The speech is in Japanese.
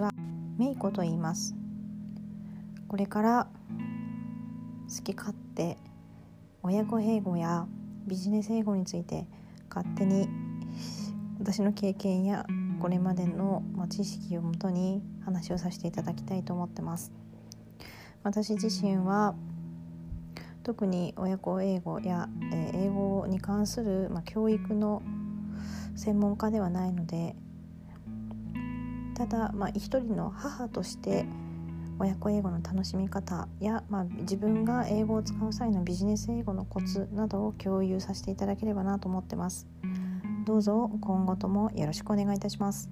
はめいこと言います。これから好き勝手親子英語やビジネス英語について勝手に私の経験やこれまでの知識をもとに話をさせていただきたいと思ってます。私自身は特に親子英語や、え英語に関する、ま、教育の専門家ではないのでただ、まあ、一人の母として親子英語の楽しみ方や、まあ、自分が英語を使う際のビジネス英語のコツなどを共有させていただければなと思ってます。どうぞ今後ともよろしくお願いいたします。